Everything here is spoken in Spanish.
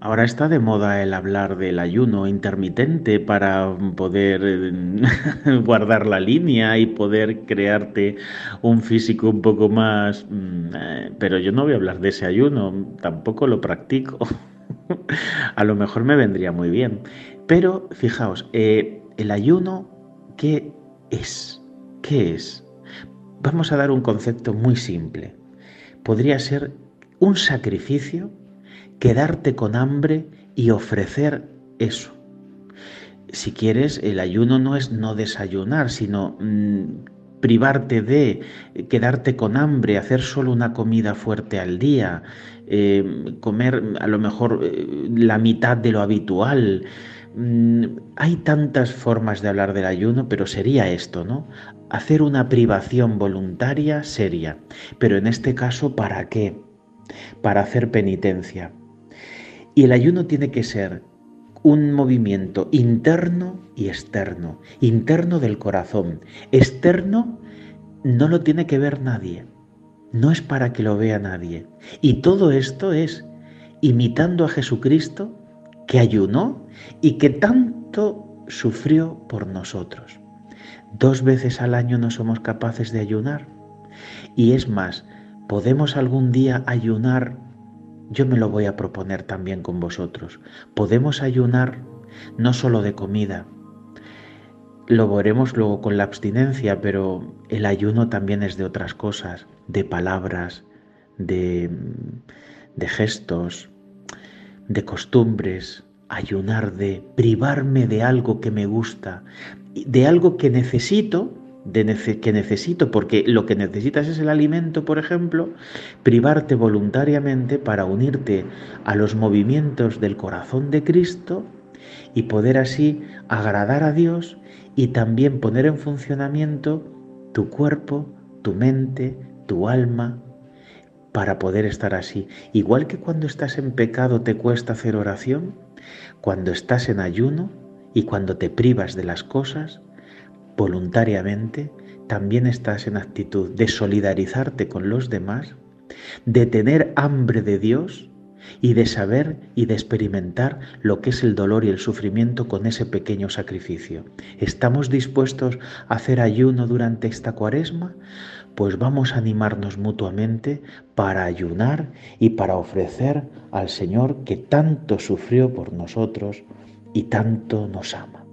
Ahora está de moda el hablar del ayuno intermitente para poder eh, guardar la línea y poder crearte un físico un poco más... Mm, eh, pero yo no voy a hablar de ese ayuno, tampoco lo practico. a lo mejor me vendría muy bien. Pero fijaos, eh, el ayuno, ¿qué es? ¿Qué es? Vamos a dar un concepto muy simple. Podría ser un sacrificio quedarte con hambre y ofrecer eso. Si quieres, el ayuno no es no desayunar, sino mm, privarte de quedarte con hambre, hacer solo una comida fuerte al día, eh, comer a lo mejor eh, la mitad de lo habitual. Mm, hay tantas formas de hablar del ayuno, pero sería esto, ¿no? Hacer una privación voluntaria seria. Pero en este caso, ¿para qué? Para hacer penitencia. Y el ayuno tiene que ser un movimiento interno y externo. Interno del corazón. Externo no lo tiene que ver nadie. No es para que lo vea nadie. Y todo esto es imitando a Jesucristo que ayunó y que tanto sufrió por nosotros. Dos veces al año no somos capaces de ayunar. Y es más, podemos algún día ayunar yo me lo voy a proponer también con vosotros. Podemos ayunar no solo de comida, lo veremos luego con la abstinencia, pero el ayuno también es de otras cosas, de palabras, de, de gestos, de costumbres, ayunar de privarme de algo que me gusta, de algo que necesito que necesito, porque lo que necesitas es el alimento, por ejemplo, privarte voluntariamente para unirte a los movimientos del corazón de Cristo y poder así agradar a Dios y también poner en funcionamiento tu cuerpo, tu mente, tu alma, para poder estar así. Igual que cuando estás en pecado te cuesta hacer oración, cuando estás en ayuno y cuando te privas de las cosas, voluntariamente, también estás en actitud de solidarizarte con los demás, de tener hambre de Dios y de saber y de experimentar lo que es el dolor y el sufrimiento con ese pequeño sacrificio. ¿Estamos dispuestos a hacer ayuno durante esta cuaresma? Pues vamos a animarnos mutuamente para ayunar y para ofrecer al Señor que tanto sufrió por nosotros y tanto nos ama.